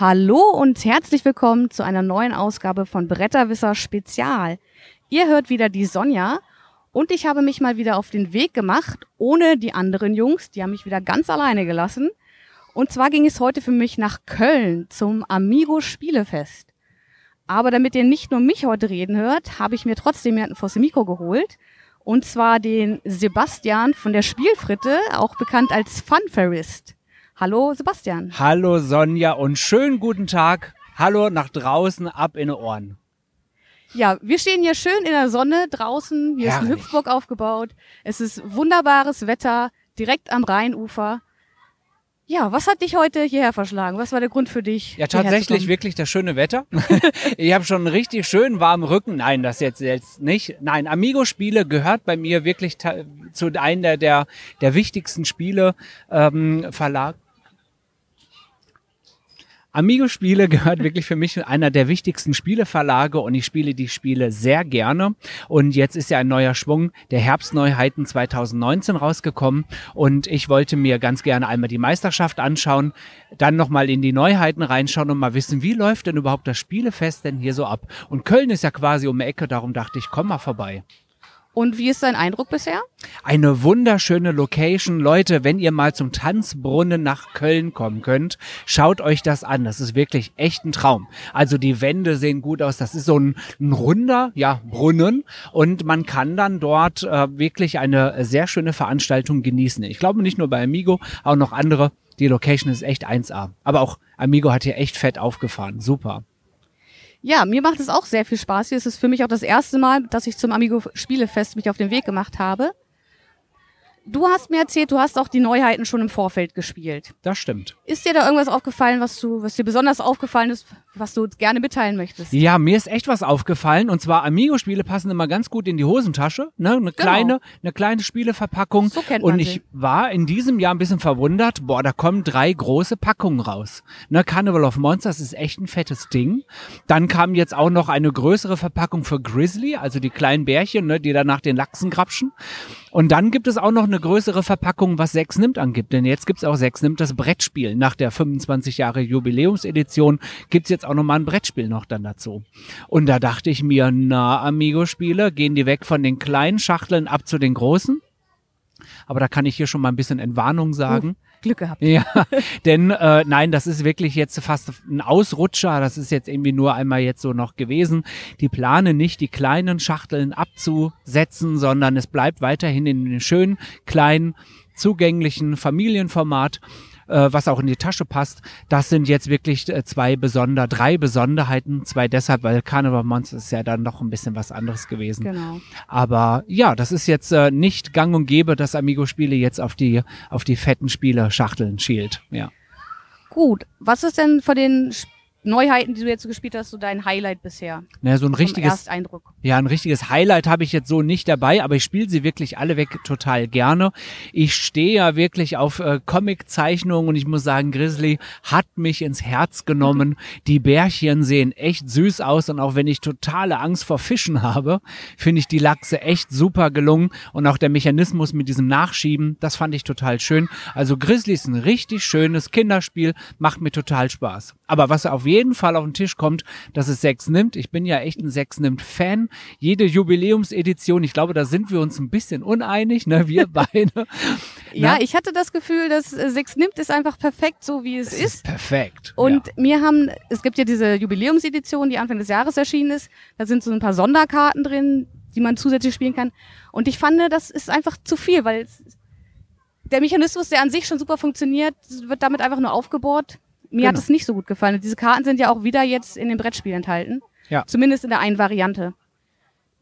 Hallo und herzlich willkommen zu einer neuen Ausgabe von Bretterwisser Spezial. Ihr hört wieder die Sonja und ich habe mich mal wieder auf den Weg gemacht, ohne die anderen Jungs, die haben mich wieder ganz alleine gelassen. Und zwar ging es heute für mich nach Köln zum Amigo Spielefest. Aber damit ihr nicht nur mich heute reden hört, habe ich mir trotzdem jemanden vors Mikro geholt. Und zwar den Sebastian von der Spielfritte, auch bekannt als Funfairist. Hallo Sebastian. Hallo Sonja und schönen guten Tag. Hallo nach draußen, ab in die Ohren. Ja, wir stehen hier schön in der Sonne draußen. Hier Herrlich. ist ein Hüpfburg aufgebaut. Es ist wunderbares Wetter, direkt am Rheinufer. Ja, was hat dich heute hierher verschlagen? Was war der Grund für dich? Ja, tatsächlich wirklich das schöne Wetter. ich habe schon einen richtig schön warmen Rücken. Nein, das jetzt, jetzt nicht. Nein, Amigo-Spiele gehört bei mir wirklich zu einem der, der, der wichtigsten Spiele ähm, Verlag. Amigo-Spiele gehört wirklich für mich einer der wichtigsten Spieleverlage und ich spiele die Spiele sehr gerne. Und jetzt ist ja ein neuer Schwung der Herbstneuheiten 2019 rausgekommen und ich wollte mir ganz gerne einmal die Meisterschaft anschauen, dann nochmal in die Neuheiten reinschauen und mal wissen, wie läuft denn überhaupt das Spielefest denn hier so ab? Und Köln ist ja quasi um die Ecke, darum dachte ich, komm mal vorbei. Und wie ist dein Eindruck bisher? Eine wunderschöne Location. Leute, wenn ihr mal zum Tanzbrunnen nach Köln kommen könnt, schaut euch das an. Das ist wirklich echt ein Traum. Also die Wände sehen gut aus. Das ist so ein, ein runder, ja, Brunnen. Und man kann dann dort äh, wirklich eine sehr schöne Veranstaltung genießen. Ich glaube nicht nur bei Amigo, auch noch andere. Die Location ist echt 1A. Aber auch Amigo hat hier echt fett aufgefahren. Super. Ja, mir macht es auch sehr viel Spaß hier. Es ist für mich auch das erste Mal, dass ich zum Amigo Spielefest mich auf den Weg gemacht habe. Du hast mir erzählt, du hast auch die Neuheiten schon im Vorfeld gespielt. Das stimmt. Ist dir da irgendwas aufgefallen, was du, was dir besonders aufgefallen ist, was du gerne mitteilen möchtest? Ja, mir ist echt was aufgefallen. Und zwar Amigo-Spiele passen immer ganz gut in die Hosentasche. Ne? Eine kleine, eine kleine Spieleverpackung. So kennt man Und ich sie. war in diesem Jahr ein bisschen verwundert. Boah, da kommen drei große Packungen raus. Ne? Carnival of Monsters ist echt ein fettes Ding. Dann kam jetzt auch noch eine größere Verpackung für Grizzly, also die kleinen Bärchen, ne? die da nach den Lachsen grapschen. Und dann gibt es auch noch eine größere Verpackung, was Sechs nimmt angibt. Denn jetzt gibt's auch Sechs nimmt das Brettspiel. Nach der 25 Jahre Jubiläumsedition gibt's jetzt auch nochmal ein Brettspiel noch dann dazu. Und da dachte ich mir, na, Amigo-Spiele, gehen die weg von den kleinen Schachteln ab zu den großen? Aber da kann ich hier schon mal ein bisschen Entwarnung sagen. Glück gehabt. Ja, denn äh, nein, das ist wirklich jetzt fast ein Ausrutscher. Das ist jetzt irgendwie nur einmal jetzt so noch gewesen. Die planen nicht, die kleinen Schachteln abzusetzen, sondern es bleibt weiterhin in den schönen, kleinen, zugänglichen Familienformat was auch in die Tasche passt. Das sind jetzt wirklich äh, zwei besonder, drei Besonderheiten. Zwei deshalb, weil Carnival Monsters ist ja dann noch ein bisschen was anderes gewesen. Genau. Aber ja, das ist jetzt äh, nicht gang und gäbe, dass Amigo-Spiele jetzt auf die, auf die fetten Spiele-Schachteln schielt. Ja. Gut. Was ist denn von den Sch- Neuheiten, die du jetzt gespielt hast, so dein Highlight bisher? Naja, so ein richtiges, Ersteindruck. ja, ein richtiges Highlight habe ich jetzt so nicht dabei, aber ich spiele sie wirklich alle weg total gerne. Ich stehe ja wirklich auf äh, Comic-Zeichnungen und ich muss sagen, Grizzly hat mich ins Herz genommen. Die Bärchen sehen echt süß aus und auch wenn ich totale Angst vor Fischen habe, finde ich die Lachse echt super gelungen und auch der Mechanismus mit diesem Nachschieben, das fand ich total schön. Also Grizzly ist ein richtig schönes Kinderspiel, macht mir total Spaß. Aber was auf jeden Fall auf den Tisch kommt, dass es Sechs nimmt. Ich bin ja echt ein Sechs nimmt Fan. Jede Jubiläumsedition, ich glaube, da sind wir uns ein bisschen uneinig, ne, wir beide. Ja, ich hatte das Gefühl, dass äh, Sechs nimmt ist einfach perfekt so, wie es Es ist. ist perfekt. Und ja. mir haben, es gibt ja diese Jubiläumsedition, die Anfang des Jahres erschienen ist. Da sind so ein paar Sonderkarten drin, die man zusätzlich spielen kann. Und ich fand, das ist einfach zu viel, weil der Mechanismus, der an sich schon super funktioniert, wird damit einfach nur aufgebohrt. Mir hat Genau. es nicht so gut gefallen. Und diese Karten sind ja auch wieder jetzt in dem Brettspiel enthalten. Ja. Zumindest in der einen Variante.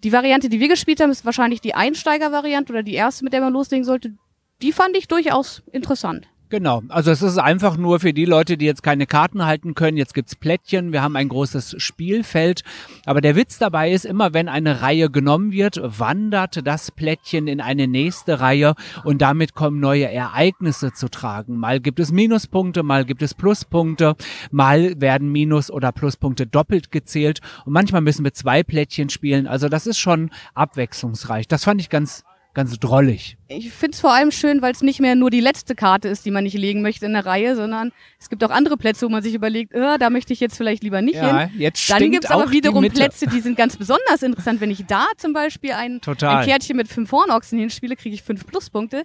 Die Variante, die wir gespielt haben, ist wahrscheinlich die Einsteiger-Variante oder die erste, mit der man loslegen sollte. Die fand ich durchaus interessant. Genau, also es ist einfach nur für die Leute, die jetzt keine Karten halten können. Jetzt gibt's Plättchen, wir haben ein großes Spielfeld. Aber der Witz dabei ist, immer wenn eine Reihe genommen wird, wandert das Plättchen in eine nächste Reihe und damit kommen neue Ereignisse zu tragen. Mal gibt es Minuspunkte, mal gibt es Pluspunkte, mal werden Minus- oder Pluspunkte doppelt gezählt und manchmal müssen wir zwei Plättchen spielen. Also das ist schon abwechslungsreich. Das fand ich ganz ganz drollig. Ich finde es vor allem schön, weil es nicht mehr nur die letzte Karte ist, die man nicht legen möchte in der Reihe, sondern es gibt auch andere Plätze, wo man sich überlegt, äh, da möchte ich jetzt vielleicht lieber nicht Ja, hin. jetzt Dann gibt es aber wiederum die. Plätze, die sind ganz besonders interessant. Wenn ich da zum Beispiel ein, Total. ein Kärtchen mit fünf Hornochsen hinspiele, kriege ich fünf Pluspunkte.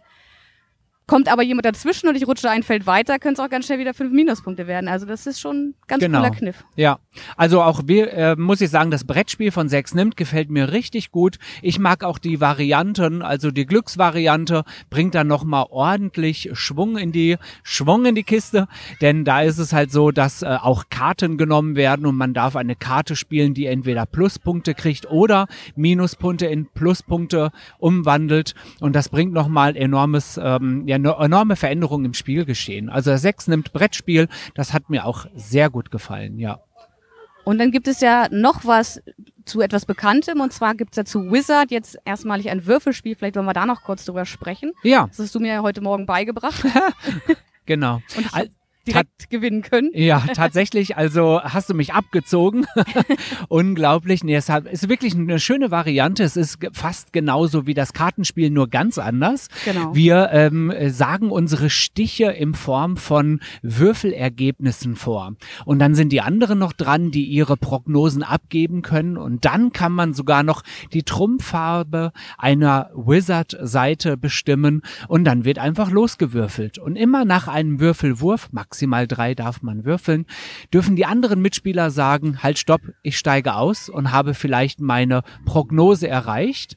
Kommt aber jemand dazwischen und ich rutsche ein Feld weiter, können es auch ganz schnell wieder fünf Minuspunkte werden. Also das ist schon ein ganz Genau. cooler Kniff. Ja, also auch äh, muss ich sagen, das Brettspiel von Sechs nimmt gefällt mir richtig gut. Ich mag auch die Varianten, also die Glücksvariante bringt dann noch mal ordentlich Schwung in die Schwung in die Kiste, denn da ist es halt so, dass äh, auch Karten genommen werden und man darf eine Karte spielen, die entweder Pluspunkte kriegt oder Minuspunkte in Pluspunkte umwandelt und das bringt noch mal enormes ähm, ja, eine enorme Veränderung im Spielgeschehen. Also das Sechs nimmt Brettspiel, das hat mir auch sehr gut gefallen, ja. Und dann gibt es ja noch was zu etwas Bekanntem und zwar gibt es ja zu Wizard jetzt erstmalig ein Würfelspiel. Vielleicht wollen wir da noch kurz drüber sprechen. Ja, Das hast du mir ja heute Morgen beigebracht genau. und ich Direkt gewinnen können. Ja, tatsächlich. Also hast du mich abgezogen. Unglaublich. Nee, es ist wirklich eine schöne Variante. Es ist fast genauso wie das Kartenspiel, nur ganz anders. Genau. Wir ähm, äh, sagen unsere Stiche in Form von Würfelergebnissen vor. Und dann sind die anderen noch dran, die ihre Prognosen abgeben können. Und dann kann man sogar noch die Trumpffarbe einer Wizard-Seite bestimmen. Und dann wird einfach losgewürfelt. Und immer nach einem Würfelwurf, maximal drei darf man würfeln, dürfen die anderen Mitspieler sagen, halt stopp, ich steige aus und habe vielleicht meine Prognose erreicht.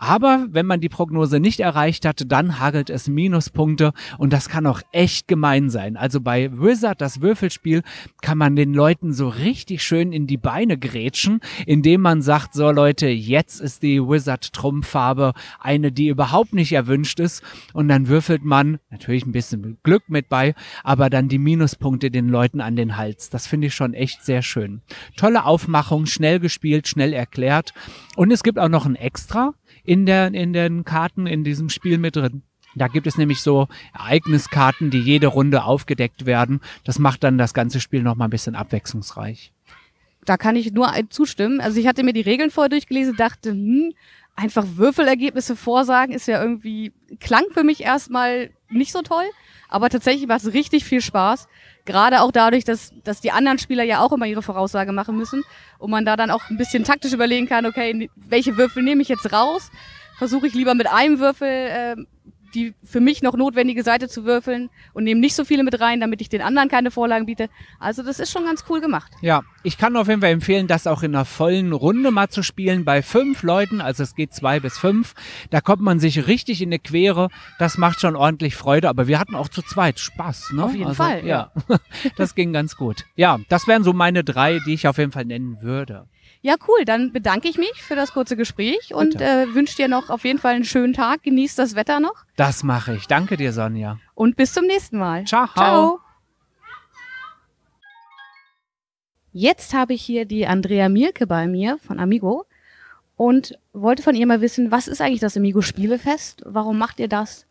Aber wenn man die Prognose nicht erreicht hatte, dann hagelt es Minuspunkte und das kann auch echt gemein sein. Also bei Wizard, das Würfelspiel, kann man den Leuten so richtig schön in die Beine grätschen, indem man sagt, so Leute, jetzt ist die Wizard-Trumpffarbe eine, die überhaupt nicht erwünscht ist und dann würfelt man natürlich ein bisschen Glück mit bei, aber dann die Minuspunkte den Leuten an den Hals. Das finde ich schon echt sehr schön. Tolle Aufmachung, schnell gespielt, schnell erklärt und es gibt auch noch ein Extra in, der, in den Karten in diesem Spiel mit drin. Da gibt es nämlich so Ereigniskarten, die jede Runde aufgedeckt werden. Das macht dann das ganze Spiel noch mal ein bisschen abwechslungsreich. Da kann ich nur zustimmen. Also ich hatte mir die Regeln vorher durchgelesen, dachte, hm, einfach Würfelergebnisse vorsagen ist ja irgendwie, klang für mich erstmal nicht so toll. Aber tatsächlich macht es richtig viel Spaß. Gerade auch dadurch, dass, dass die anderen Spieler ja auch immer ihre Voraussage machen müssen. Und man da dann auch ein bisschen taktisch überlegen kann, okay, welche Würfel nehme ich jetzt raus? Versuche ich lieber mit einem Würfel äh, die für mich noch notwendige Seite zu würfeln und nehme nicht so viele mit rein, damit ich den anderen keine Vorlagen biete. Also das ist schon ganz cool gemacht. Ja, ich kann auf jeden Fall empfehlen, das auch in einer vollen Runde mal zu spielen bei fünf Leuten. Also es geht zwei bis fünf. Da kommt man sich richtig in eine Quere. Das macht schon ordentlich Freude. Aber wir hatten auch zu zweit Spaß. Ne? Auf jeden also, Fall, Ja, das ging ganz gut. Ja, das wären so meine drei, die ich auf jeden Fall nennen würde. Ja, cool. Dann bedanke ich mich für das kurze Gespräch und äh, wünsche dir noch auf jeden Fall einen schönen Tag. Genieß das Wetter noch Das mache ich. Danke dir, Sonja. und bis zum nächsten Mal. Ciao. Ciao. Jetzt habe ich hier die Andrea Mielke bei mir von Amigo und wollte von ihr mal wissen, was ist eigentlich das Amigo Spielefest? Warum macht ihr das?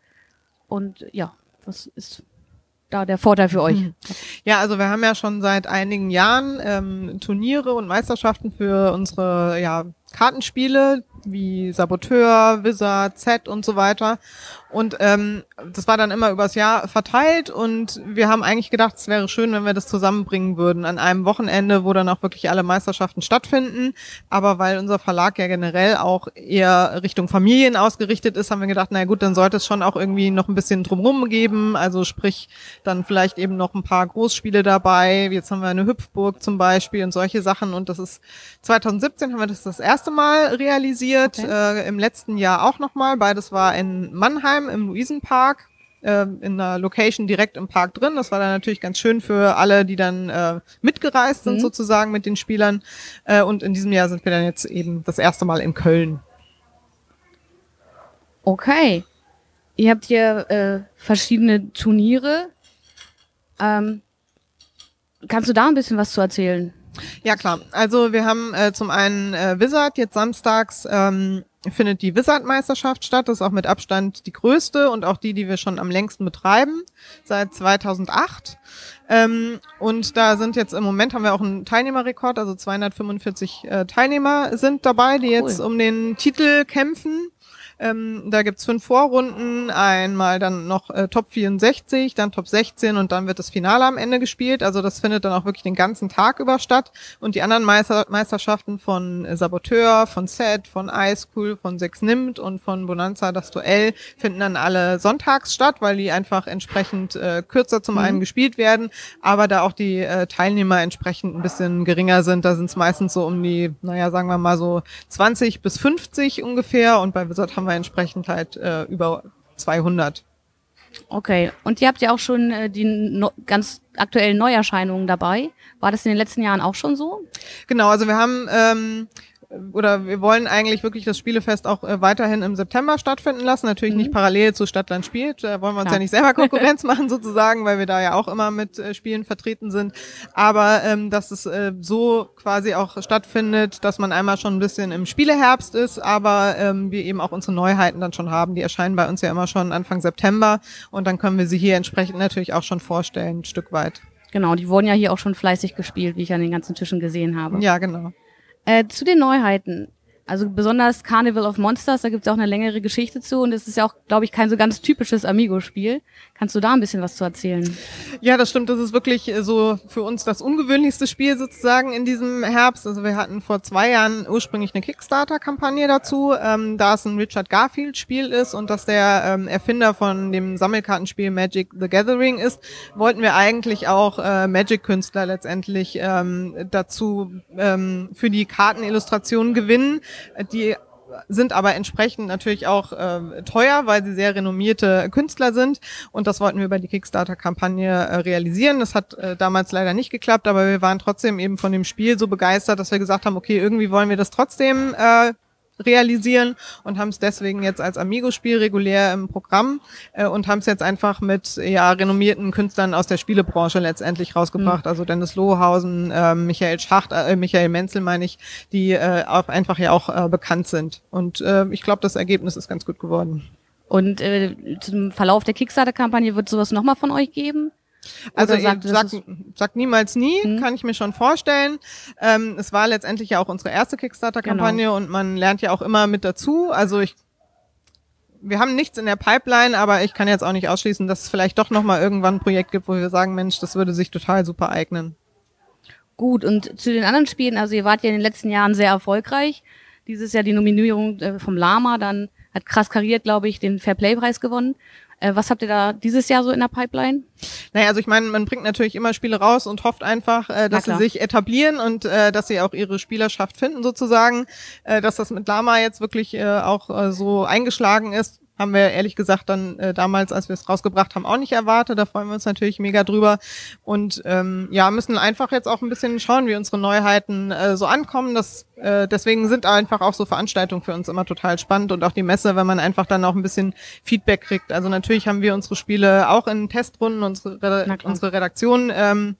Und ja, was ist da der Vorteil für euch? Ja, also wir haben ja schon seit einigen Jahren ähm, Turniere und Meisterschaften für unsere ja, Kartenspiele wie Saboteur, Wizard, Z und so weiter. Und ähm, das war dann immer übers Jahr verteilt und wir haben eigentlich gedacht, es wäre schön, wenn wir das zusammenbringen würden an einem Wochenende, wo dann auch wirklich alle Meisterschaften stattfinden. Aber weil unser Verlag ja generell auch eher Richtung Familien ausgerichtet ist, haben wir gedacht, na gut, dann sollte es schon auch irgendwie noch ein bisschen drumrum geben. Also sprich, dann vielleicht eben noch ein paar Großspiele dabei. Jetzt haben wir eine Hüpfburg zum Beispiel und solche Sachen. Und das ist 2017 haben wir das das erste Mal realisiert. Okay. Äh, Im letzten Jahr auch nochmal. Beides war in Mannheim im Luisenpark äh, in einer Location direkt im Park drin. Das war dann natürlich ganz schön für alle, die dann äh, mitgereist sind Mhm. sozusagen mit den Spielern. Äh, und in diesem Jahr sind wir dann jetzt eben das erste Mal in Köln. Okay. Ihr habt hier äh, verschiedene Turniere. Ähm, kannst du da ein bisschen was zu erzählen? Ja klar, also wir haben äh, zum einen äh, Wizard, jetzt samstags ähm, findet die Wizard-Meisterschaft statt. Das ist auch mit Abstand die größte und auch die, die wir schon am längsten betreiben, seit 2008. Ähm, und da sind jetzt im Moment haben wir auch einen Teilnehmerrekord, also 245 äh, Teilnehmer sind dabei, die jetzt Cool. um den Titel kämpfen. Ähm, da gibt's fünf Vorrunden, einmal dann noch äh, Top 64, dann Top 16 und dann wird das Finale am Ende gespielt. Also das findet dann auch wirklich den ganzen Tag über statt. Und die anderen Meister Meisterschaften von äh, Saboteur, von Set, von Ice Cool, von Sechs Nimmt und von Bonanza das Duell finden dann alle sonntags statt, weil die einfach entsprechend äh, kürzer zum mhm. einen gespielt werden, aber da auch die äh, Teilnehmer entsprechend ein bisschen geringer sind. Da sind es meistens so um die, naja, sagen wir mal so 20 bis 50 ungefähr und bei Wizard haben wir entsprechend halt äh, über 200. Okay, und ihr habt ja auch schon äh, die no ganz aktuellen Neuerscheinungen dabei. War das in den letzten Jahren auch schon so? Genau, also wir haben ähm, oder wir wollen eigentlich wirklich das Spielefest auch äh, weiterhin im September stattfinden lassen. Natürlich mhm. nicht parallel zu Stadtland spielt. Da wollen wir uns Klar. ja nicht selber Konkurrenz machen sozusagen, weil wir da ja auch immer mit äh, Spielen vertreten sind. Aber ähm, dass es äh, so quasi auch stattfindet, dass man einmal schon ein bisschen im Spieleherbst ist, aber ähm, wir eben auch unsere Neuheiten dann schon haben. Die erscheinen bei uns ja immer schon Anfang September und dann können wir sie hier entsprechend natürlich auch schon vorstellen, ein Stück weit. Genau, die wurden ja hier auch schon fleißig gespielt, wie ich an den ganzen Tischen gesehen habe. Ja, genau. Äh, zu den Neuheiten. Also besonders Carnival of Monsters, da gibt es auch eine längere Geschichte zu und es ist ja auch, glaube ich, kein so ganz typisches Amigo-Spiel. Kannst du da ein bisschen was zu erzählen? Ja, das stimmt. Das ist wirklich äh, so für uns das ungewöhnlichste Spiel sozusagen in diesem Herbst. Also wir hatten vor zwei Jahren ursprünglich eine Kickstarter-Kampagne dazu, ähm, da es ein Richard Garfield-Spiel ist und dass der ähm, Erfinder von dem Sammelkartenspiel Magic the Gathering ist, wollten wir eigentlich auch äh, Magic-Künstler letztendlich ähm, dazu ähm, für die Kartenillustration gewinnen die sind aber entsprechend natürlich auch äh, teuer, weil sie sehr renommierte Künstler sind. Und das wollten wir über die Kickstarter-Kampagne äh, realisieren. Das hat äh, damals leider nicht geklappt, aber wir waren trotzdem eben von dem Spiel so begeistert, dass wir gesagt haben, okay, irgendwie wollen wir das trotzdem äh, realisieren und haben es deswegen jetzt als Amigo-Spiel regulär im Programm äh, und haben es jetzt einfach mit ja renommierten Künstlern aus der Spielebranche letztendlich rausgebracht. Mhm. Also Dennis Lohausen, äh, Michael Schacht, äh, Michael Menzel meine ich, die äh, auch einfach ja auch äh, bekannt sind. Und äh, ich glaube, das Ergebnis ist ganz gut geworden. Und äh, zum Verlauf der Kickstarter-Kampagne wird sowas nochmal von euch geben? Also sagt, sag, sag niemals nie, hm. kann ich mir schon vorstellen. Ähm, es war letztendlich ja auch unsere erste Kickstarter-Kampagne genau. und man lernt ja auch immer mit dazu. Also ich wir haben nichts in der Pipeline, aber ich kann jetzt auch nicht ausschließen, dass es vielleicht doch nochmal irgendwann ein Projekt gibt, wo wir sagen, Mensch, das würde sich total super eignen. Gut, und zu den anderen Spielen, also ihr wart ja in den letzten Jahren sehr erfolgreich. Dieses Jahr die Nominierung äh, vom Lama, dann hat krass kariert, glaube ich, den Fairplay-Preis gewonnen. Äh, was habt ihr da dieses Jahr so in der Pipeline? Naja, also ich meine, man bringt natürlich immer Spiele raus und hofft einfach, äh, dass sie sich etablieren und äh, dass sie auch ihre Spielerschaft finden sozusagen. Äh, dass das mit Lama jetzt wirklich äh, auch äh, so eingeschlagen ist, haben wir ehrlich gesagt dann äh, damals, als wir es rausgebracht haben, auch nicht erwartet. Da freuen wir uns natürlich mega drüber. Und ähm, ja, müssen einfach jetzt auch ein bisschen schauen, wie unsere Neuheiten äh, so ankommen. Das, äh, deswegen sind einfach auch so Veranstaltungen für uns immer total spannend und auch die Messe, wenn man einfach dann auch ein bisschen Feedback kriegt. Also natürlich haben wir unsere Spiele auch in Testrunden, unsere, unsere Redaktion ähm,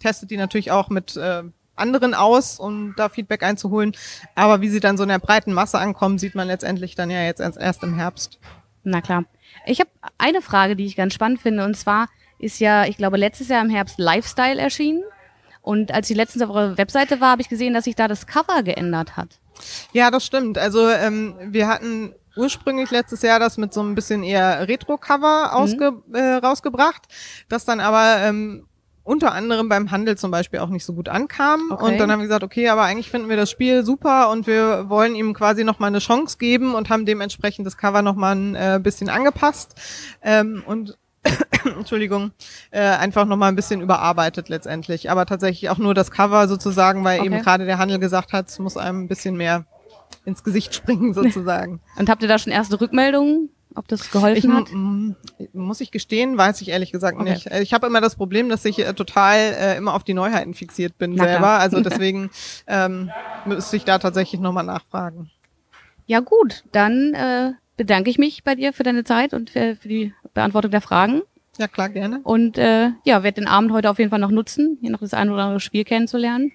testet die natürlich auch mit äh, anderen aus, um da Feedback einzuholen. Aber wie sie dann so in der breiten Masse ankommen, sieht man letztendlich dann ja jetzt erst im Herbst. Na klar. Ich habe eine Frage, die ich ganz spannend finde, und zwar ist ja, ich glaube, letztes Jahr im Herbst Lifestyle erschienen. Und als ich letztens auf eurer Webseite war, habe ich gesehen, dass sich da das Cover geändert hat. Ja, das stimmt. Also ähm, wir hatten ursprünglich letztes Jahr das mit so ein bisschen eher Retro-Cover mhm. äh, rausgebracht, das dann aber ähm, unter anderem beim Handel zum Beispiel auch nicht so gut ankam. Okay. Und dann haben wir gesagt, okay, aber eigentlich finden wir das Spiel super und wir wollen ihm quasi nochmal eine Chance geben und haben dementsprechend das Cover nochmal ein äh, bisschen angepasst. Ähm, und Entschuldigung, äh, einfach nochmal ein bisschen überarbeitet letztendlich. Aber tatsächlich auch nur das Cover sozusagen, weil okay. eben gerade der Handel gesagt hat, es muss einem ein bisschen mehr ins Gesicht springen sozusagen. Und habt ihr da schon erste Rückmeldungen? Ob das geholfen ich, hat? Muss ich gestehen, weiß ich ehrlich gesagt okay. nicht. Ich habe immer das Problem, dass ich äh, total äh, immer auf die Neuheiten fixiert bin Na selber. Klar. Also deswegen ähm, müsste ich da tatsächlich nochmal nachfragen. Ja gut, dann äh, bedanke ich mich bei dir für deine Zeit und für, für die Beantwortung der Fragen. Ja klar, gerne. Und äh, ja, werde den Abend heute auf jeden Fall noch nutzen, hier noch das ein oder andere Spiel kennenzulernen.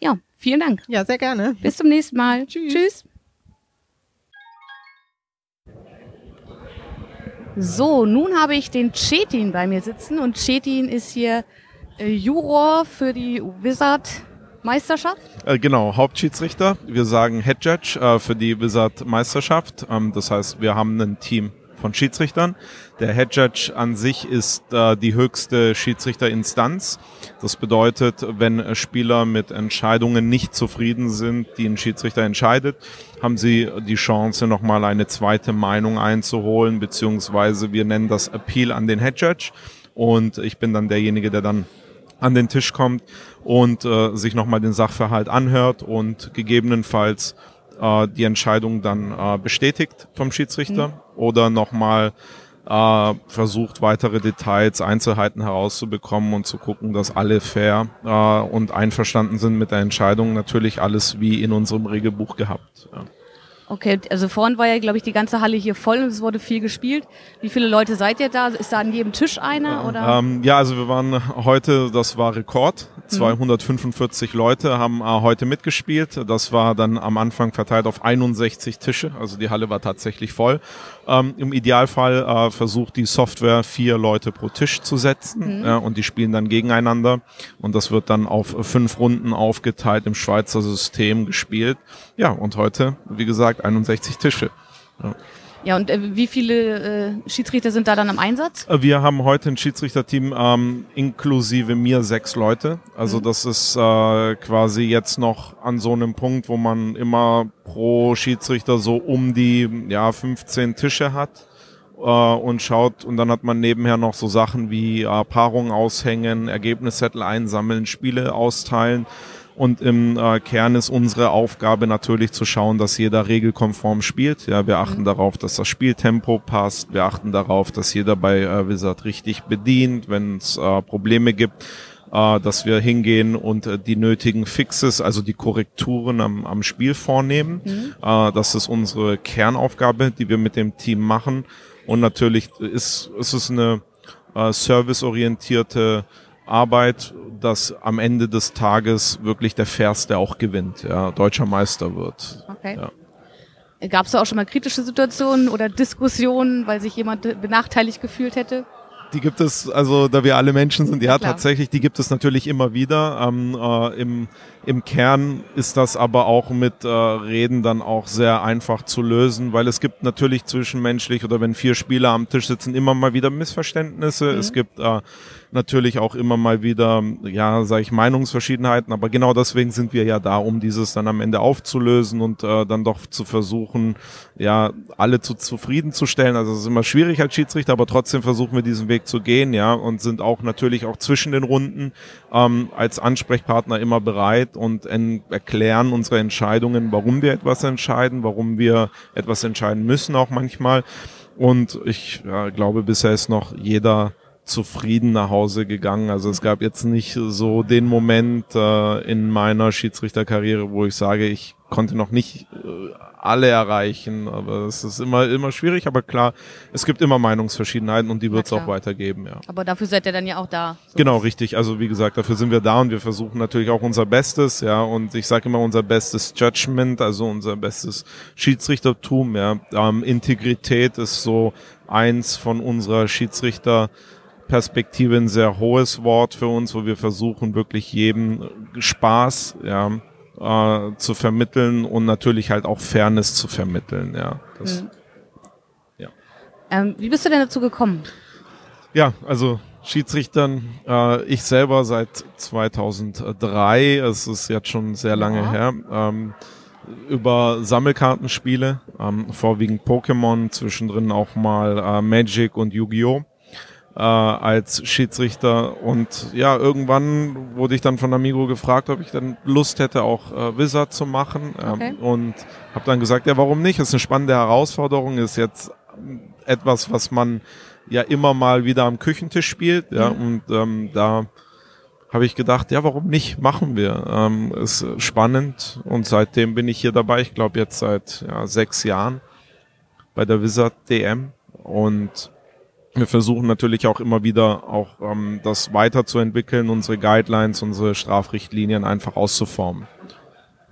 Ja, vielen Dank. Ja, sehr gerne. Bis zum nächsten Mal. Tschüss. Tschüss. So, nun habe ich den Chetin bei mir sitzen und Chetin ist hier äh, Juror für die Wizard Meisterschaft? Äh, genau, Hauptschiedsrichter. Wir sagen Head Judge äh, für die Wizard Meisterschaft. Ähm, das heißt, wir haben ein Team von Schiedsrichtern. Der Head Judge an sich ist äh, die höchste Schiedsrichterinstanz. Das bedeutet, wenn Spieler mit Entscheidungen nicht zufrieden sind, die ein Schiedsrichter entscheidet, haben sie die Chance, nochmal eine zweite Meinung einzuholen, beziehungsweise wir nennen das Appeal an den Head Judge. Und ich bin dann derjenige, der dann an den Tisch kommt und äh, sich nochmal den Sachverhalt anhört und gegebenenfalls äh, die Entscheidung dann äh, bestätigt vom Schiedsrichter mhm. oder nochmal äh, versucht, weitere Details, Einzelheiten herauszubekommen und zu gucken, dass alle fair äh, und einverstanden sind mit der Entscheidung. Natürlich alles wie in unserem Regelbuch gehabt. Ja. Okay, also vorhin war ja, glaube ich, die ganze Halle hier voll und es wurde viel gespielt. Wie viele Leute seid ihr da? Ist da an jedem Tisch einer? Oder? Ähm, ja, also wir waren heute, das war Rekord. 245 mhm. Leute haben äh, heute mitgespielt. Das war dann am Anfang verteilt auf 61 Tische. Also die Halle war tatsächlich voll. Ähm, Im Idealfall äh, versucht die Software vier Leute pro Tisch zu setzen mhm. äh, und die spielen dann gegeneinander und das wird dann auf fünf Runden aufgeteilt im Schweizer System gespielt. Ja, und heute, wie gesagt, 61 Tische. Ja. Ja, und äh, wie viele äh, Schiedsrichter sind da dann im Einsatz? Äh, wir haben heute ein Schiedsrichterteam ähm, inklusive mir sechs Leute. Also mhm. das ist äh, quasi jetzt noch an so einem Punkt, wo man immer pro Schiedsrichter so um die ja 15 Tische hat äh, und schaut und dann hat man nebenher noch so Sachen wie äh, Paarungen aushängen, Ergebniszettel einsammeln, Spiele austeilen. Und im äh, Kern ist unsere Aufgabe natürlich zu schauen, dass jeder regelkonform spielt. Ja, wir achten mhm. darauf, dass das Spieltempo passt. Wir achten darauf, dass jeder bei äh, Wizard richtig bedient, wenn es äh, Probleme gibt. Äh, dass wir hingehen und äh, die nötigen Fixes, also die Korrekturen am, am Spiel vornehmen. Mhm. Äh, das ist unsere Kernaufgabe, die wir mit dem Team machen. Und natürlich ist, ist es eine äh, serviceorientierte Arbeit, dass am Ende des Tages wirklich der Fairste auch gewinnt, ja, deutscher Meister wird. Okay. Ja. Gab es da auch schon mal kritische Situationen oder Diskussionen, weil sich jemand benachteiligt gefühlt hätte? Die gibt es, also da wir alle Menschen sind, ja, ja tatsächlich, die gibt es natürlich immer wieder. Ähm, äh, im, Im Kern ist das aber auch mit äh, Reden dann auch sehr einfach zu lösen, weil es gibt natürlich zwischenmenschlich oder wenn vier Spieler am Tisch sitzen, immer mal wieder Missverständnisse. Mhm. Es gibt äh, natürlich auch immer mal wieder, ja, sage ich, Meinungsverschiedenheiten, aber genau deswegen sind wir ja da, um dieses dann am Ende aufzulösen und äh, dann doch zu versuchen, ja, alle zu zufriedenzustellen. Also es ist immer schwierig als Schiedsrichter, aber trotzdem versuchen wir diesen Weg zu gehen, ja, und sind auch natürlich auch zwischen den Runden ähm, als Ansprechpartner immer bereit und erklären unsere Entscheidungen, warum wir etwas entscheiden, warum wir etwas entscheiden müssen auch manchmal. Und ich ja, glaube, bisher ist noch jeder zufrieden nach Hause gegangen. Also es gab jetzt nicht so den Moment äh, in meiner Schiedsrichterkarriere, wo ich sage, ich konnte noch nicht äh, alle erreichen. Aber es ist immer, immer schwierig. Aber klar, es gibt immer Meinungsverschiedenheiten und die wird es auch weitergeben, ja. Aber dafür seid ihr dann ja auch da. So genau, richtig. Also wie gesagt, dafür sind wir da und wir versuchen natürlich auch unser Bestes, ja. Und ich sage immer unser bestes Judgment, also unser bestes Schiedsrichtertum, ja. Ähm, Integrität ist so eins von unserer Schiedsrichter Perspektive ein sehr hohes Wort für uns, wo wir versuchen, wirklich jedem Spaß ja, äh, zu vermitteln und natürlich halt auch Fairness zu vermitteln. Ja, das, mhm. ja. Ähm, wie bist du denn dazu gekommen? Ja, also Schiedsrichtern, äh, ich selber seit 2003, es ist jetzt schon sehr lange ja. her, ähm, über Sammelkartenspiele, ähm, vorwiegend Pokémon, zwischendrin auch mal äh, Magic und Yu-Gi-Oh! Äh, als Schiedsrichter. Und ja, irgendwann wurde ich dann von Amigo gefragt, ob ich dann Lust hätte, auch äh, Wizard zu machen. Ähm, okay. Und habe dann gesagt, ja, warum nicht? Das ist eine spannende Herausforderung, ist jetzt etwas, was man ja immer mal wieder am Küchentisch spielt. Ja, mhm. und ähm, da habe ich gedacht, ja, warum nicht? Machen wir. Ähm, ist spannend und seitdem bin ich hier dabei. Ich glaube jetzt seit ja, sechs Jahren bei der Wizard DM und wir versuchen natürlich auch immer wieder auch ähm, das weiterzuentwickeln, unsere Guidelines, unsere Strafrichtlinien einfach auszuformen.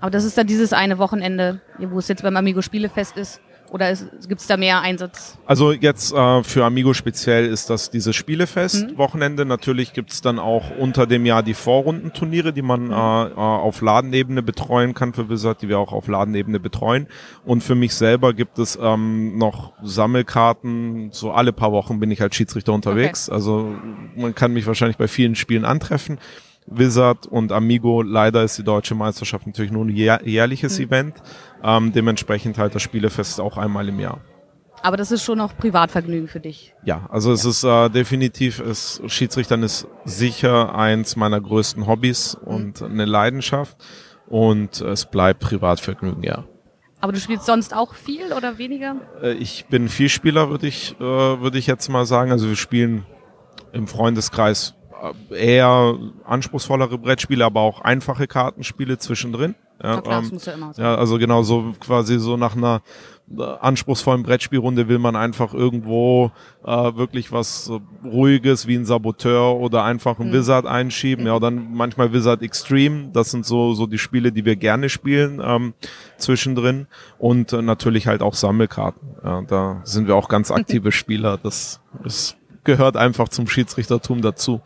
Aber das ist dann dieses eine Wochenende, wo es jetzt beim Amigo Spielefest ist, Oder gibt es da mehr Einsatz? Also jetzt äh, für Amigo speziell ist das dieses Spielefest-Wochenende. Mhm. Natürlich gibt es dann auch unter dem Jahr die Vorrundenturniere, die man mhm. äh, äh, auf Ladenebene betreuen kann für Wizard, die wir auch auf Ladenebene betreuen. Und für mich selber gibt es ähm, noch Sammelkarten. So alle paar Wochen bin ich als Schiedsrichter unterwegs. Okay. Also man kann mich wahrscheinlich bei vielen Spielen antreffen. Wizard und Amigo. Leider ist die deutsche Meisterschaft natürlich nur ein jährliches mhm. Event. Ähm, dementsprechend halt das Spielefest auch einmal im Jahr. Aber das ist schon auch Privatvergnügen für dich. Ja, also ja. es ist äh, definitiv, es, Schiedsrichtern ist sicher eins meiner größten Hobbys mhm. und eine Leidenschaft. Und es bleibt Privatvergnügen, ja. Aber du spielst sonst auch viel oder weniger? Äh, ich bin Vielspieler, würde ich, äh, würde ich jetzt mal sagen. Also wir spielen im Freundeskreis eher anspruchsvollere Brettspiele, aber auch einfache Kartenspiele zwischendrin. Ja, klar, ähm, ja, sein. ja, also genau so quasi so nach einer äh, anspruchsvollen Brettspielrunde will man einfach irgendwo äh, wirklich was äh, ruhiges wie ein Saboteur oder einfach ein mhm. Wizard einschieben. Mhm. Ja, dann manchmal Wizard Extreme. Das sind so so die Spiele, die wir gerne spielen ähm, zwischendrin und äh, natürlich halt auch Sammelkarten. Ja, da sind wir auch ganz aktive Spieler. Das, das gehört einfach zum Schiedsrichtertum dazu.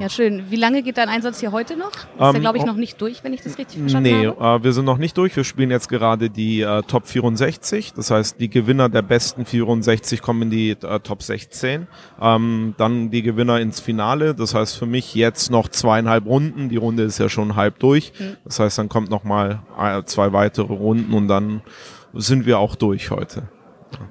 Ja, schön. Wie lange geht dein Einsatz hier heute noch? Ist ähm, ja, glaube ich, noch nicht durch, wenn ich das richtig verstanden nee, habe. Nee, äh, wir sind noch nicht durch. Wir spielen jetzt gerade die äh, Top 64. Das heißt, die Gewinner der besten 64 kommen in die äh, Top 16. Ähm, dann die Gewinner ins Finale. Das heißt für mich jetzt noch zweieinhalb Runden. Die Runde ist ja schon halb durch. Mhm. Das heißt, dann kommt noch mal äh, zwei weitere Runden und dann sind wir auch durch heute.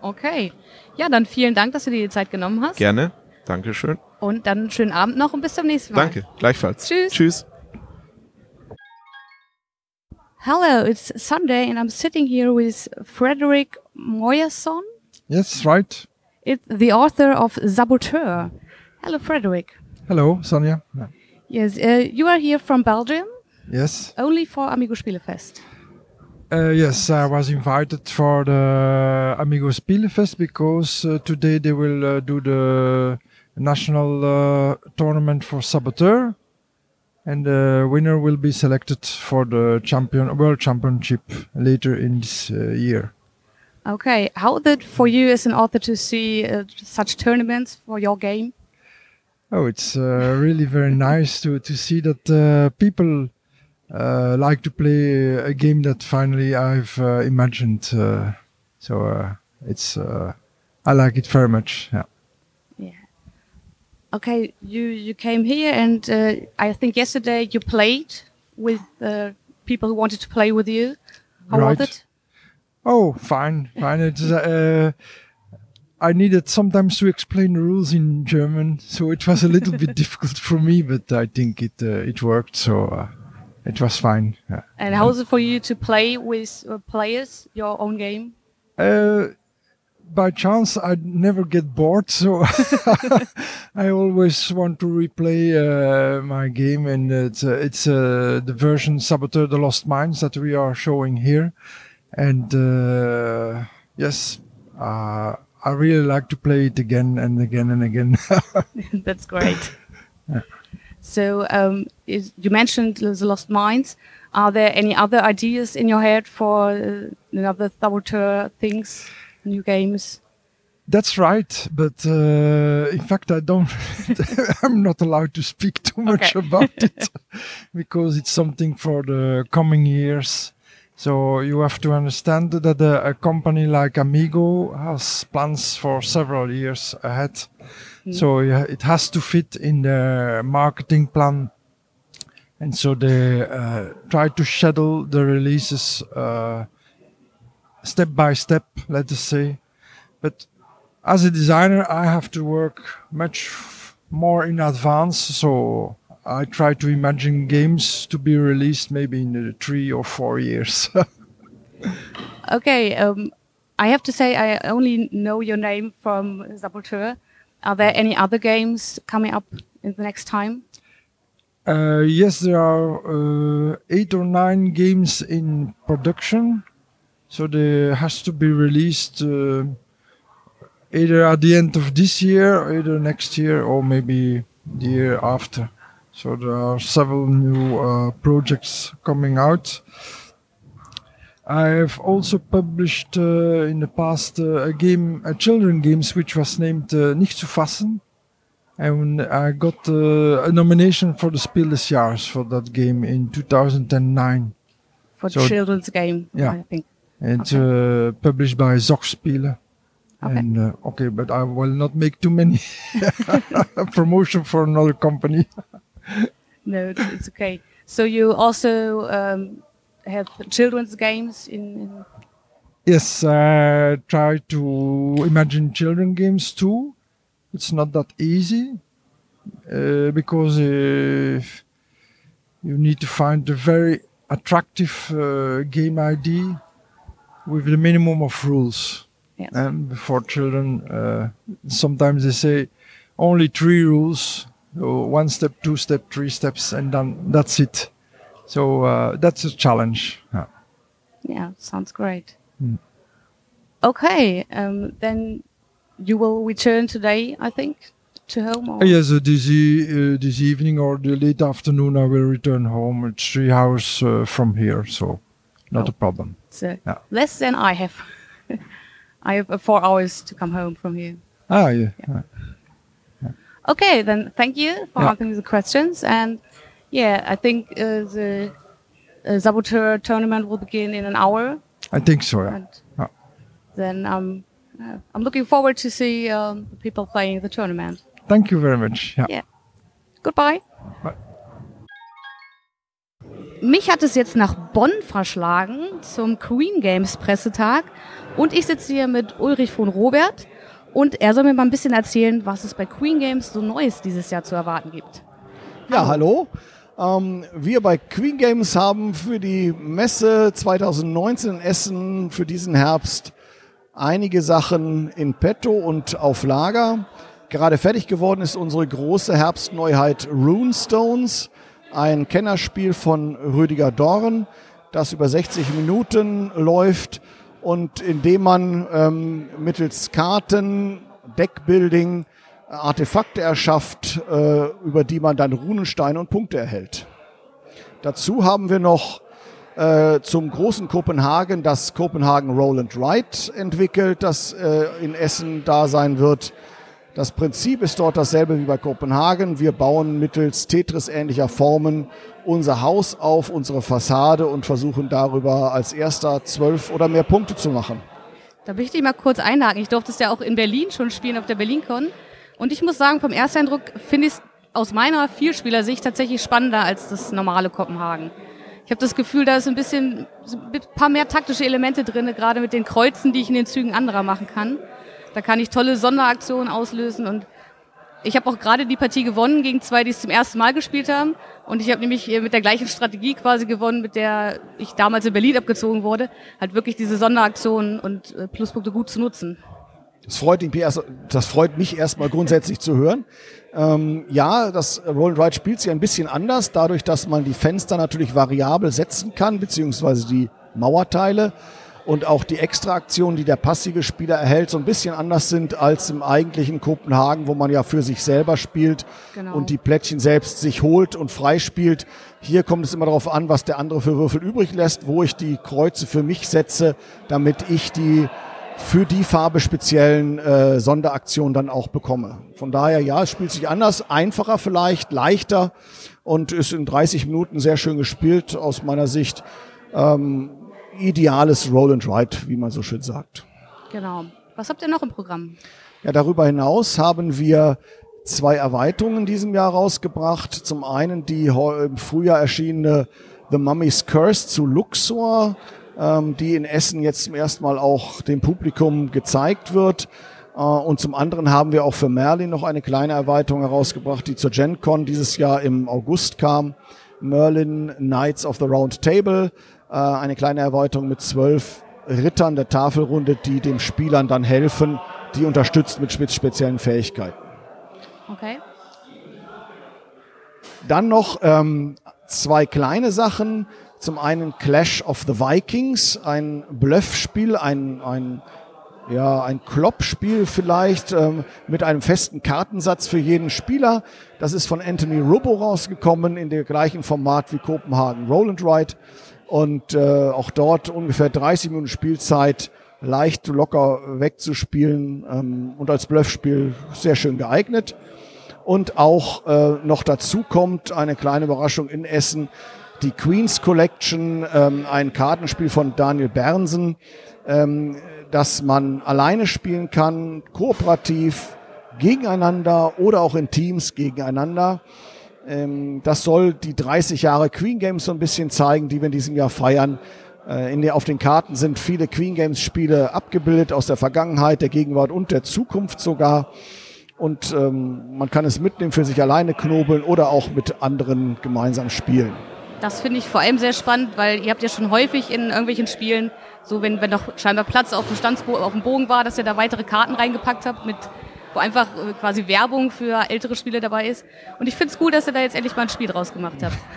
Okay. Ja, dann vielen Dank, dass du dir die Zeit genommen hast. Gerne. Dankeschön. Und dann schönen Abend noch und bis zum nächsten Mal. Danke, gleichfalls. Tschüss. Tschüss. Hello, it's Sunday and I'm sitting here with Frederick Moyerson. Yes, right. It's the author of Saboteur. Hello, Frederick. Hello, Sonja. Yes, uh, you are here from Belgium. Yes. Only for Amigo Spielefest. Uh, yes, I was invited for the Amigo Spielefest because uh, today they will uh, do the national uh, tournament for Saboteur, and the winner will be selected for the champion World Championship later in this uh, year. Okay, how did for you as an author to see uh, such tournaments for your game? Oh, it's really very nice to to see that people uh, like to play a game that finally I've uh, imagined. Uh, so uh, it's uh, I like it very much. Yeah. Okay, you you came here and uh, I think yesterday you played with uh, people who wanted to play with you. How right. was it? Oh, fine, fine. It's. Uh, I needed sometimes to explain the rules in German, so it was a little bit difficult for me, but I think it uh, it worked. So it was fine. Yeah. And how was it for you to play with uh, players your own game? Uh, by chance, I never get bored, so I always want to replay uh, my game, and it's uh, it's uh, the version Saboteur: The Lost Mines that we are showing here, and uh, yes, I really like to play it again and again and again. That's great. Yeah. So um, is, you mentioned the Lost Mines. Are there any other ideas in your head for uh, another Saboteur things, new games? That's right, but uh, in fact, I don't. I'm not allowed to speak too much okay. about it because it's something for the coming years. So you have to understand that a, a company like Amigo has plans for several years ahead. Mm. So it has to fit in the marketing plan. And so they uh, try to schedule the releases uh, step by step, let us say. But as a designer, I have to work much more in advance. So I try to imagine games to be released maybe in three or four years. okay, um, I have to say I only know your name from Saboteur. Are there any other games coming up in the next time? Uh, yes, there are uh, eight or nine games in production. So they has to be released uh, either at the end of this year, either next year, or maybe the year after. So there are several new uh, projects coming out. I've also published uh, in the past uh, a game, a children games, which was named uh, Nicht zu fassen. And I got uh, a nomination for the Spiel des Jahres for that game in 2009. For So- children's game, Yeah. I think. It's uh, published by Zochspiele. Okay. And uh, okay, but I will not make too many promotion for another company. No, it's, it's okay. So you also um, have children's games in, in Yes, I try to imagine children games too. It's not that easy uh, because uh, you need to find a very attractive uh, game ID with the minimum of rules. Yes. And for children, uh, sometimes they say only three rules: so one step, two step, three steps, and then that's it. So uh, that's a challenge. Yeah. Yeah, sounds great. Hmm. Okay, um, then you will return today, I think, to home. Or? Yes, uh, this, e- uh, this evening or the late afternoon, I will return home. It's three hours uh, from here, so not Oh. a problem. It's, uh, Yeah. less than I have. I have uh, four hours to come home from here. Oh yeah. uh, Okay, then thank you for Yeah. answering the questions. And yeah, I think uh, the uh, Saboteur tournament will begin in an hour. I think so. Yeah. And Yeah. then um, uh, I'm looking forward to see um, the people playing the tournament. Thank you very much. Yeah. Yeah. Goodbye. Bye. Mich hat es jetzt nach Bonn verschlagen zum Queen Games Pressetag und ich sitze hier mit Ulrich von Robert und er soll mir mal ein bisschen erzählen, was es bei Queen Games so Neues dieses Jahr zu erwarten gibt. Ja, hallo. Ähm, wir bei Queen Games haben für die Messe 2019 in Essen für diesen Herbst einige Sachen in petto und auf Lager. Gerade fertig geworden ist unsere große Herbstneuheit Runestones, ein Kennerspiel von Rüdiger Dorn, das über 60 Minuten läuft und in dem man ähm, mittels Karten, Deckbuilding, Artefakte erschafft, äh, über die man dann Runensteine und Punkte erhält. Dazu haben wir noch äh, zum großen Kopenhagen das Kopenhagen Roll and Ride entwickelt, das äh, in Essen da sein wird. Das Prinzip ist dort dasselbe wie bei Kopenhagen. Wir bauen mittels Tetris-ähnlicher Formen unser Haus auf, unsere Fassade und versuchen darüber als erster zwölf oder mehr Punkte zu machen. Da will ich mal kurz einhaken. Ich durfte es ja auch in Berlin schon spielen auf der BerlinCon. Und ich muss sagen, vom Ersteindruck finde ich es aus meiner Vierspielersicht tatsächlich spannender als das normale Kopenhagen. Ich habe das Gefühl, da ist ein bisschen, ein paar mehr taktische Elemente drin, gerade mit den Kreuzen, die ich in den Zügen anderer machen kann. Da kann ich tolle Sonderaktionen auslösen und ich habe auch gerade die Partie gewonnen gegen zwei, die es zum ersten Mal gespielt haben. Und ich habe nämlich äh, mit der gleichen Strategie quasi gewonnen, mit der ich damals in Berlin abgezogen wurde. Halt wirklich diese Sonderaktionen und äh, Pluspunkte gut zu nutzen. Das freut mich, erst, das freut mich erstmal grundsätzlich zu hören. Ähm, ja, das Roll and Ride spielt sich ein bisschen anders, dadurch, dass man die Fenster natürlich variabel setzen kann, beziehungsweise die Mauerteile und auch die Extraaktionen, die der passive Spieler erhält, so ein bisschen anders sind als im eigentlichen Kopenhagen, wo man ja für sich selber spielt Genau. und die Plättchen selbst sich holt und freispielt. Hier kommt es immer darauf an, was der andere für Würfel übrig lässt, wo ich die Kreuze für mich setze, damit ich die für die Farbe speziellen äh, Sonderaktionen dann auch bekomme. Von daher, ja, es spielt sich anders, einfacher vielleicht, leichter und ist in 30 Minuten sehr schön gespielt aus meiner Sicht. Ähm, ideales Roll and Ride, wie man so schön sagt. Genau. Was habt ihr noch im Programm? Ja, darüber hinaus haben wir zwei Erweiterungen in diesem Jahr rausgebracht. Zum einen die im Frühjahr erschienene The Mummy's Curse zu Luxor, ähm, die in Essen jetzt zum ersten Mal auch dem Publikum gezeigt wird. Äh, und zum anderen haben wir auch für Merlin noch eine kleine Erweiterung herausgebracht, die zur GenCon dieses Jahr im August kam. Merlin Knights of the Round Table, äh, eine kleine Erweiterung mit zwölf Rittern der Tafelrunde, die dem Spielern dann helfen, die unterstützt mit spe- speziellen Fähigkeiten. Okay. Dann noch ähm, zwei kleine Sachen. Zum einen Clash of the Vikings, ein Bluffspiel, ein, ein ja, ein Klopp-Spiel vielleicht ähm, mit einem festen Kartensatz für jeden Spieler. Das ist von Anthony Rubbo rausgekommen in dem gleichen Format wie Kopenhagen Roland Ride. Und äh, auch dort ungefähr 30 Minuten Spielzeit leicht locker wegzuspielen ähm, und als Bluffspiel sehr schön geeignet. Und auch äh, noch dazu kommt eine kleine Überraschung in Essen, die Queens Collection, ähm, ein Kartenspiel von Daniel Bernsen, ähm, dass man alleine spielen kann, kooperativ, gegeneinander oder auch in Teams gegeneinander. Ähm, das soll die 30 Jahre Queen Games so ein bisschen zeigen, die wir in diesem Jahr feiern. Äh, in der, auf den Karten sind viele Queen Games Spiele abgebildet aus der Vergangenheit, der Gegenwart und der Zukunft sogar. Und ähm, man kann es mitnehmen für sich alleine knobeln oder auch mit anderen gemeinsam spielen. Das finde ich vor allem sehr spannend, weil ihr habt ja schon häufig in irgendwelchen Spielen, so wenn, wenn noch scheinbar Platz auf dem Standsbo auf dem Bogen war, dass ihr da weitere Karten reingepackt habt, mit, wo einfach äh, quasi Werbung für ältere Spiele dabei ist. Und ich finde es gut, dass ihr da jetzt endlich mal ein Spiel draus gemacht habt.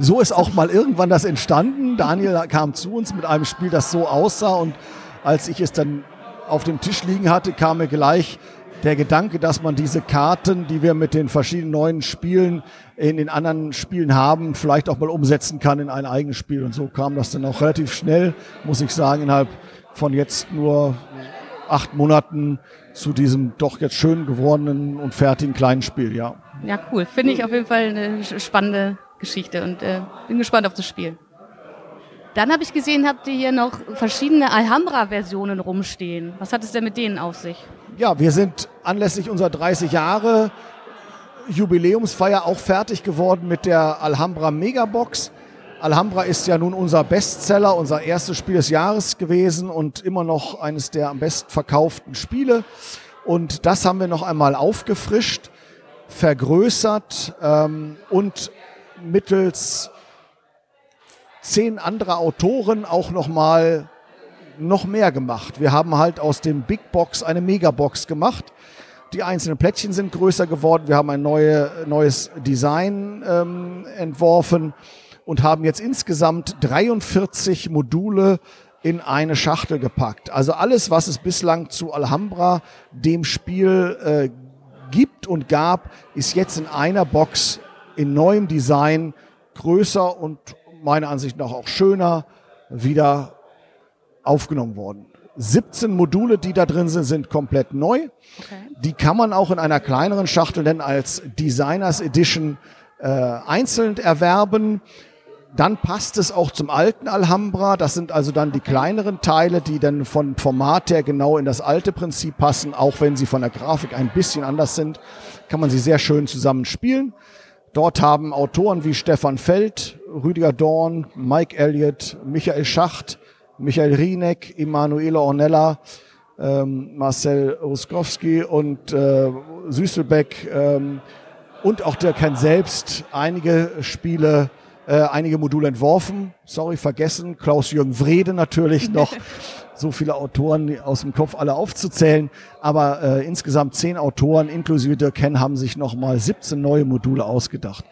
So ist auch mal irgendwann das entstanden. Daniel kam zu uns mit einem Spiel, das so aussah und als ich es dann auf dem Tisch liegen hatte, kam mir gleich der Gedanke, dass man diese Karten, die wir mit den verschiedenen neuen Spielen in den anderen Spielen haben, vielleicht auch mal umsetzen kann in ein eigenes Spiel. Und so kam das dann auch relativ schnell, muss ich sagen, innerhalb von jetzt nur acht Monaten zu diesem doch jetzt schön gewordenen und fertigen kleinen Spiel, ja. Ja, cool. Finde ich auf jeden Fall eine spannende Geschichte und äh, bin gespannt auf das Spiel. Dann habe ich gesehen, habt ihr hier noch verschiedene Alhambra-Versionen rumstehen. Was hat es denn mit denen auf sich? Ja, wir sind anlässlich unserer 30 Jahre Jubiläumsfeier auch fertig geworden mit der Alhambra Megabox. Alhambra ist ja nun unser Bestseller, unser erstes Spiel des Jahres gewesen und immer noch eines der am besten verkauften Spiele. Und das haben wir noch einmal aufgefrischt, vergrößert ähm, und mittels zehn anderer Autoren auch noch mal noch mehr gemacht. Wir haben halt aus dem Big Box eine Megabox gemacht. Die einzelnen Plättchen sind größer geworden. Wir haben ein neue, neues Design ähm, entworfen und haben jetzt insgesamt 43 Module in eine Schachtel gepackt. Also alles, was es bislang zu Alhambra, dem Spiel, äh, gibt und gab, ist jetzt in einer Box in neuem Design größer und meiner Ansicht nach auch schöner wieder aufgenommen worden. 17 Module, die da drin sind, sind komplett neu. Okay. Die kann man auch in einer kleineren Schachtel denn als Designers Edition äh, einzeln erwerben. Dann passt es auch zum alten Alhambra. Das sind also dann die kleineren Teile, die dann von Format her genau in das alte Prinzip passen. Auch wenn sie von der Grafik ein bisschen anders sind, kann man sie sehr schön zusammen spielen. Dort haben Autoren wie Stefan Feld, Rüdiger Dorn, Mike Elliott, Michael Schacht, Michael Rieneck, Emanuele Ornella, ähm, Marcel Ruskowski und äh, Süßelbeck ähm, und auch der Ken selbst einige Spiele, äh, einige Module entworfen. Sorry, vergessen. Klaus-Jürgen Wrede natürlich noch. so viele Autoren aus dem Kopf alle aufzuzählen. Aber äh, insgesamt zehn Autoren inklusive Dirk Ken haben sich nochmal 17 neue Module ausgedacht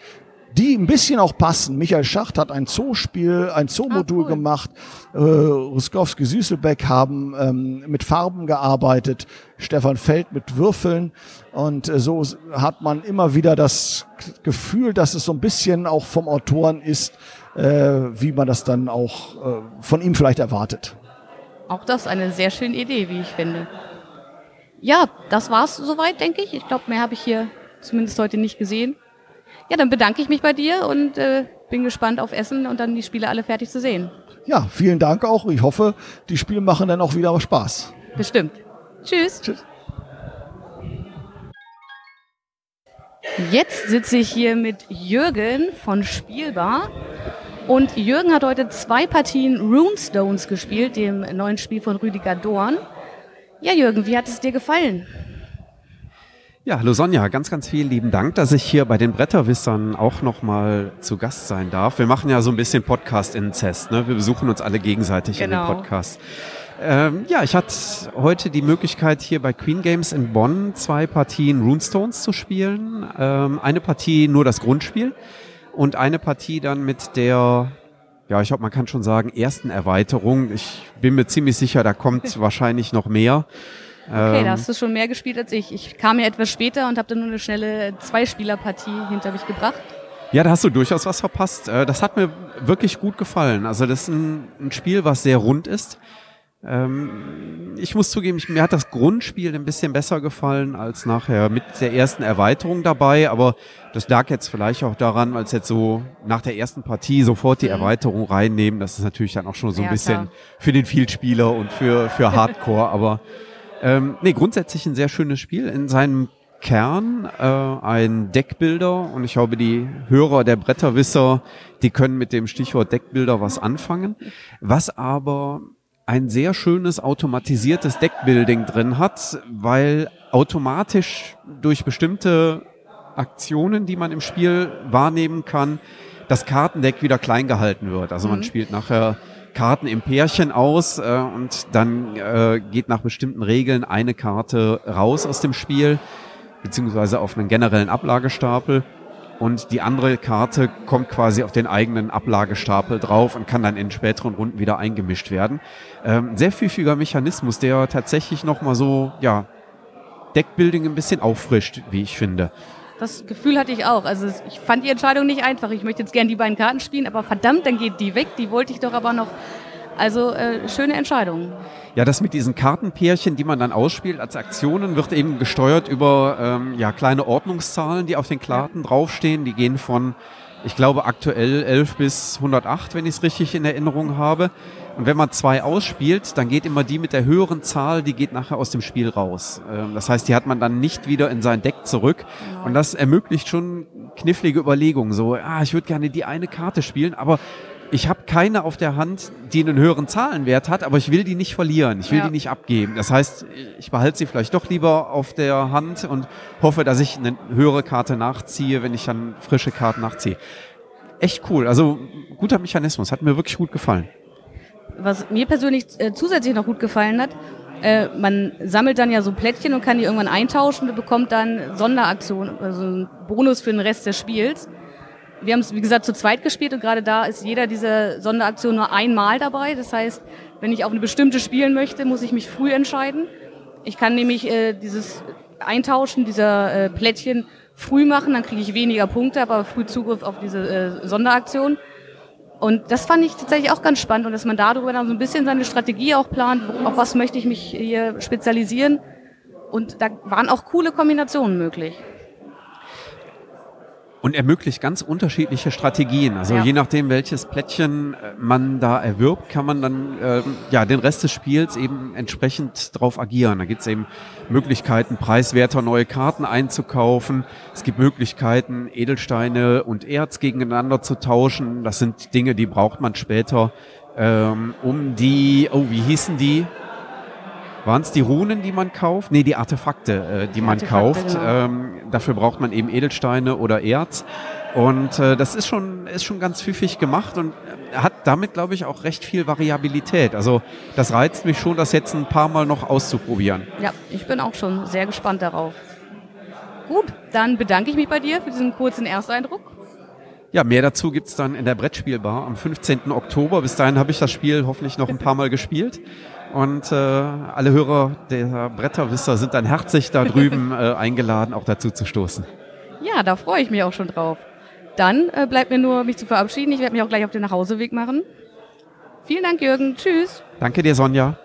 die ein bisschen auch passen. Michael Schacht hat ein Zoospiel, ein Zoomodul ah, cool. gemacht. Äh, Ruskowski Süßelbeck haben ähm, mit Farben gearbeitet. Stefan Feld mit Würfeln. Und äh, so hat man immer wieder das Gefühl, dass es so ein bisschen auch vom Autoren ist, äh, wie man das dann auch äh, von ihm vielleicht erwartet. Auch das eine sehr schöne Idee, wie ich finde. Ja, das war's soweit, denke ich. Ich glaube, mehr habe ich hier zumindest heute nicht gesehen. Ja, dann bedanke ich mich bei dir und äh, bin gespannt auf Essen und dann die Spiele alle fertig zu sehen. Ja, vielen Dank auch. Ich hoffe, die Spiele machen dann auch wieder Spaß. Bestimmt. Tschüss. Tschüss. Jetzt sitze ich hier mit Jürgen von Spielbar. Und Jürgen hat heute zwei Partien Runestones gespielt, dem neuen Spiel von Rüdiger Dorn. Ja, Jürgen, wie hat es dir gefallen? Ja, hallo Sonja, ganz, ganz vielen lieben Dank, dass ich hier bei den Bretterwissern auch nochmal zu Gast sein darf. Wir machen ja so ein bisschen Podcast-Inzest, ne? Wir besuchen uns alle gegenseitig genau. in den genau. Podcast. Ähm, ja, ich hatte heute die Möglichkeit, hier bei Queen Games in Bonn zwei Partien Runestones zu spielen. Ähm, eine Partie nur das Grundspiel und eine Partie dann mit der ja, ich glaube, man kann schon sagen, ersten Erweiterung. Ich bin mir ziemlich sicher, da kommt wahrscheinlich noch mehr. Okay, ähm, da hast du schon mehr gespielt als ich. Ich kam ja etwas später und habe dann nur eine schnelle Zweispielerpartie hinter mich gebracht. Ja, da hast du durchaus was verpasst. Äh, das hat mir wirklich gut gefallen. Also das ist ein, ein Spiel, was sehr rund ist. Ähm, ich muss zugeben, mir hat das Grundspiel ein bisschen besser gefallen als nachher mit der ersten Erweiterung dabei, aber das lag jetzt vielleicht auch daran, als jetzt so nach der ersten Partie sofort die mhm. Erweiterung reinnehmen. Das ist natürlich dann auch schon so ein ja, bisschen klar. für den Vielspieler und für, für Hardcore, aber ähm, nee, grundsätzlich ein sehr schönes Spiel. In seinem Kern äh, ein Deckbilder und ich glaube, die Hörer der Bretterwisser, die können mit dem Stichwort Deckbilder was anfangen. Was aber ein sehr schönes automatisiertes Deckbuilding drin hat, weil automatisch durch bestimmte Aktionen, die man im Spiel wahrnehmen kann, das Kartendeck wieder klein gehalten wird. Also man mhm. spielt nachher Karten im Pärchen aus äh, und dann äh, geht nach bestimmten Regeln eine Karte raus aus dem Spiel, beziehungsweise auf einen generellen Ablagestapel und die andere Karte kommt quasi auf den eigenen Ablagestapel drauf und kann dann in späteren Runden wieder eingemischt werden. Ähm, sehr pfiffiger Mechanismus, der tatsächlich nochmal so, ja, Deckbuilding ein bisschen auffrischt, wie ich finde. Das Gefühl hatte ich auch. Also ich fand die Entscheidung nicht einfach. Ich möchte jetzt gerne die beiden Karten spielen, aber verdammt, dann geht die weg. Die wollte ich doch aber noch. Also äh, schöne Entscheidung. Ja, das mit diesen Kartenpärchen, die man dann ausspielt als Aktionen, wird eben gesteuert über ähm, ja, kleine Ordnungszahlen, die auf den Karten draufstehen. Die gehen von, ich glaube, aktuell 11 bis 108, wenn ich es richtig in Erinnerung habe. Und wenn man zwei ausspielt, dann geht immer die mit der höheren Zahl, die geht nachher aus dem Spiel raus. Ähm, das heißt, die hat man dann nicht wieder in sein Deck zurück. Und das ermöglicht schon knifflige Überlegungen. So, ah, ich würde gerne die eine Karte spielen, aber ich habe keine auf der Hand, die einen höheren Zahlenwert hat, aber ich will die nicht verlieren, ich will ja. die nicht abgeben. Das heißt, ich behalte sie vielleicht doch lieber auf der Hand und hoffe, dass ich eine höhere Karte nachziehe, wenn ich dann frische Karten nachziehe. Echt cool, also guter Mechanismus, hat mir wirklich gut gefallen. Was mir persönlich äh, zusätzlich noch gut gefallen hat, äh, man sammelt dann ja so Plättchen und kann die irgendwann eintauschen und bekommt dann Sonderaktionen, also einen Bonus für den Rest des Spiels wir haben es, wie gesagt, zu zweit gespielt und gerade da ist jeder dieser Sonderaktion nur einmal dabei. Das heißt, wenn ich auf eine bestimmte spielen möchte, muss ich mich früh entscheiden. Ich kann nämlich äh, dieses Eintauschen dieser Plättchen früh machen, dann kriege ich weniger Punkte, aber früh Zugriff auf diese Sonderaktion. Und das fand ich tatsächlich auch ganz spannend und dass man darüber dann so ein bisschen seine Strategie auch plant, auf was möchte ich mich hier spezialisieren. Und da waren auch coole Kombinationen möglich und ermöglicht ganz unterschiedliche Strategien. Also ja. je nachdem, welches Plättchen äh, man da erwirbt, kann man dann äh, ja den Rest des Spiels eben entsprechend drauf agieren. Da gibt es eben Möglichkeiten, preiswerter neue Karten einzukaufen. Es gibt Möglichkeiten, Edelsteine und Erz gegeneinander zu tauschen. Das sind Dinge, die braucht man später, ähm, um die, oh, wie hießen die? Waren es die Runen, die man kauft? Nee, die Artefakte, äh, die, die man Artefakte, kauft. Genau. Ähm, dafür braucht man eben Edelsteine oder Erz. Und äh, das ist schon, ist schon ganz pfiffig gemacht und hat damit, glaube ich, auch recht viel Variabilität. Also das reizt mich schon, das jetzt ein paar Mal noch auszuprobieren. Ja, ich bin auch schon sehr gespannt darauf. Gut, dann bedanke ich mich bei dir für diesen kurzen Ersteindruck. Ja, mehr dazu gibt's dann in der Brettspielbar am 15. Oktober. Bis dahin habe ich das Spiel hoffentlich noch ein paar Mal gespielt. Und äh, alle Hörer der Bretterwisser sind dann herzlich da drüben äh, eingeladen, auch dazu zu stoßen. Ja, da freue ich mich auch schon drauf. Dann äh, bleibt mir nur, mich zu verabschieden. Ich werde mich auch gleich auf den Nachhauseweg machen. Vielen Dank, Jürgen. Tschüss. Danke dir, Sonja.